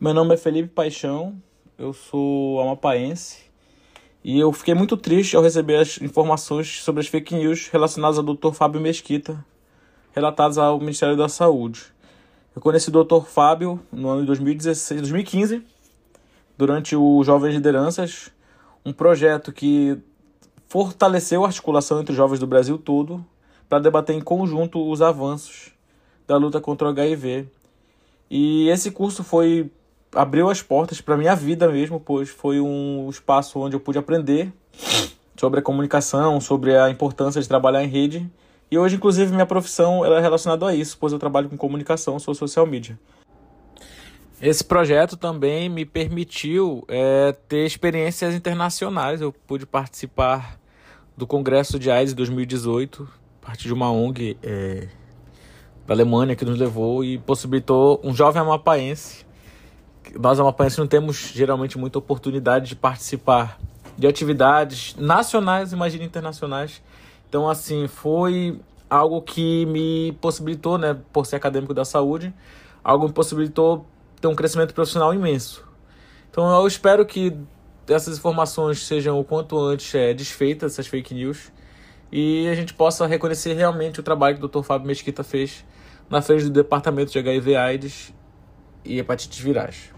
Meu nome é Felipe Paixão, eu sou amapaense e eu fiquei muito triste ao receber as informações sobre as fake news relacionadas ao Dr. Fábio Mesquita, relatadas ao Ministério da Saúde. Eu conheci o Dr. Fábio no ano de 2016, 2015, durante o Jovens Lideranças, um projeto que fortaleceu a articulação entre os jovens do Brasil todo para debater em conjunto os avanços da luta contra o HIV. E esse curso foi abriu as portas para minha vida mesmo, pois foi um espaço onde eu pude aprender sobre a comunicação, sobre a importância de trabalhar em rede. E hoje, inclusive, minha profissão é relacionada a isso, pois eu trabalho com comunicação, sou social media. Esse projeto também me permitiu é, ter experiências internacionais. Eu pude participar do Congresso de AIDS 2018, a partir de uma ONG é, da Alemanha que nos levou e possibilitou um jovem amapaense nós amapaenses não temos geralmente muita oportunidade de participar de atividades nacionais, imagina internacionais. Então, assim, foi algo que me possibilitou, né, por ser acadêmico da saúde, algo me possibilitou ter um crescimento profissional imenso. Então, eu espero que essas informações sejam o quanto antes é, desfeitas, essas fake news, e a gente possa reconhecer realmente o trabalho que o Dr. Fábio Mesquita fez na frente do Departamento de HIV AIDS e hepatites virais.